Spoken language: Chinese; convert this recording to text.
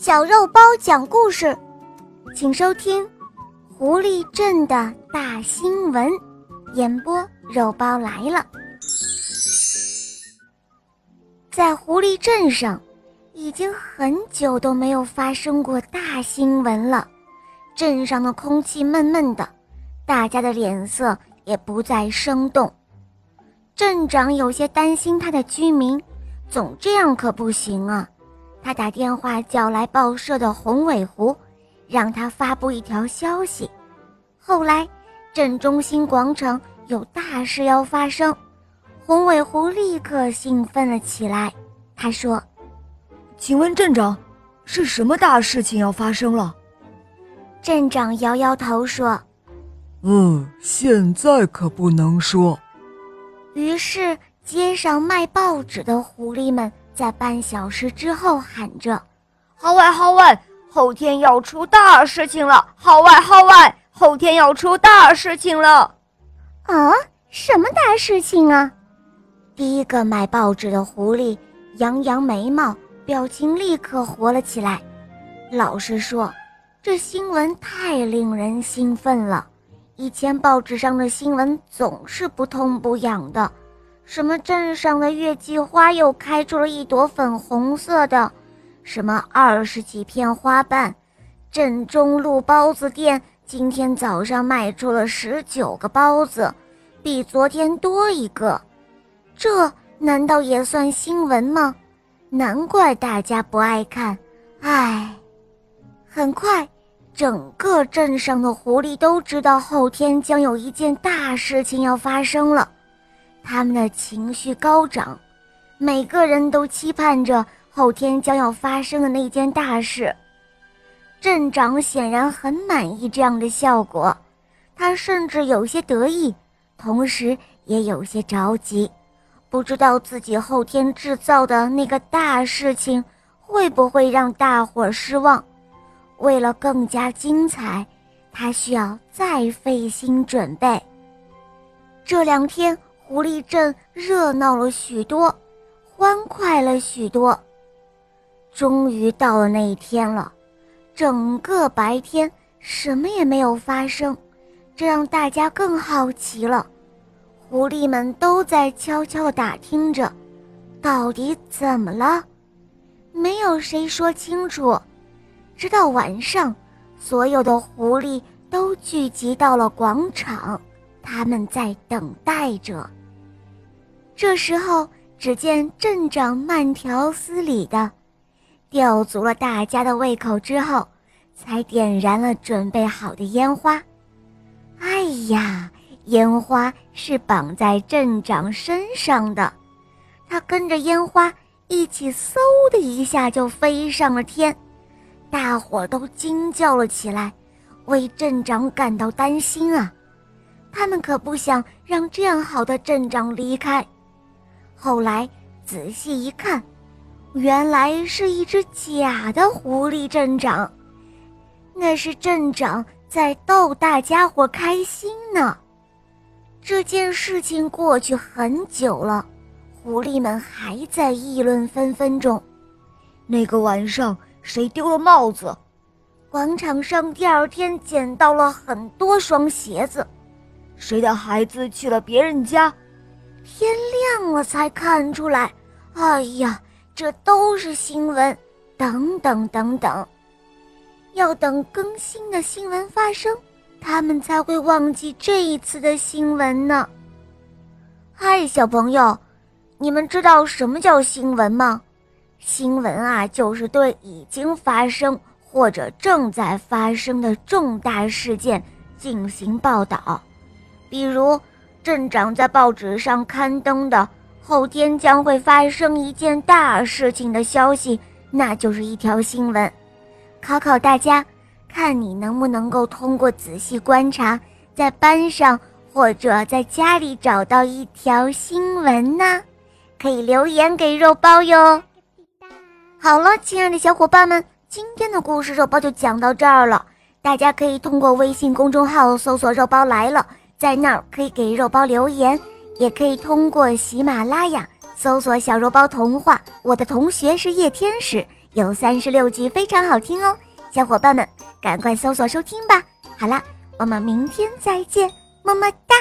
小肉包讲故事，请收听《狐狸镇的大新闻》。演播：肉包来了。在狐狸镇上，已经很久都没有发生过大新闻了。镇上的空气闷闷的，大家的脸色也不再生动。镇长有些担心他的居民，总这样可不行啊。他打电话叫来报社的红尾狐，让他发布一条消息。后来，镇中心广场有大事要发生，红尾狐立刻兴奋了起来。他说：“请问镇长，是什么大事情要发生了？”镇长摇摇头说：“嗯，现在可不能说。”于是，街上卖报纸的狐狸们。在半小时之后喊着：“号外号外，后天要出大事情了！号外号外，后天要出大事情了！”啊，什么大事情啊？第一个买报纸的狐狸扬扬眉毛，表情立刻活了起来。老实说，这新闻太令人兴奋了。以前报纸上的新闻总是不痛不痒的。什么镇上的月季花又开出了一朵粉红色的？什么二十几片花瓣？镇中路包子店今天早上卖出了十九个包子，比昨天多一个。这难道也算新闻吗？难怪大家不爱看。唉，很快，整个镇上的狐狸都知道后天将有一件大事情要发生了。他们的情绪高涨，每个人都期盼着后天将要发生的那件大事。镇长显然很满意这样的效果，他甚至有些得意，同时也有些着急，不知道自己后天制造的那个大事情会不会让大伙儿失望。为了更加精彩，他需要再费心准备。这两天。狐狸镇热闹了许多，欢快了许多。终于到了那一天了，整个白天什么也没有发生，这让大家更好奇了。狐狸们都在悄悄地打听着，到底怎么了？没有谁说清楚。直到晚上，所有的狐狸都聚集到了广场，他们在等待着。这时候，只见镇长慢条斯理的吊足了大家的胃口之后，才点燃了准备好的烟花。哎呀，烟花是绑在镇长身上的，他跟着烟花一起嗖的一下就飞上了天，大伙都惊叫了起来，为镇长感到担心啊！他们可不想让这样好的镇长离开。后来仔细一看，原来是一只假的狐狸镇长。那是镇长在逗大家伙开心呢。这件事情过去很久了，狐狸们还在议论纷纷中。那个晚上，谁丢了帽子？广场上第二天捡到了很多双鞋子。谁的孩子去了别人家？天亮了才看出来，哎呀，这都是新闻，等等等等，要等更新的新闻发生，他们才会忘记这一次的新闻呢。嗨，小朋友，你们知道什么叫新闻吗？新闻啊，就是对已经发生或者正在发生的重大事件进行报道，比如。镇长在报纸上刊登的后天将会发生一件大事情的消息，那就是一条新闻。考考大家，看你能不能够通过仔细观察，在班上或者在家里找到一条新闻呢？可以留言给肉包哟。好了，亲爱的小伙伴们，今天的故事肉包就讲到这儿了。大家可以通过微信公众号搜索“肉包来了”。在那儿可以给肉包留言，也可以通过喜马拉雅搜索“小肉包童话”。我的同学是夜天使，有三十六集，非常好听哦，小伙伴们赶快搜索收听吧。好了，我们明天再见，么么哒。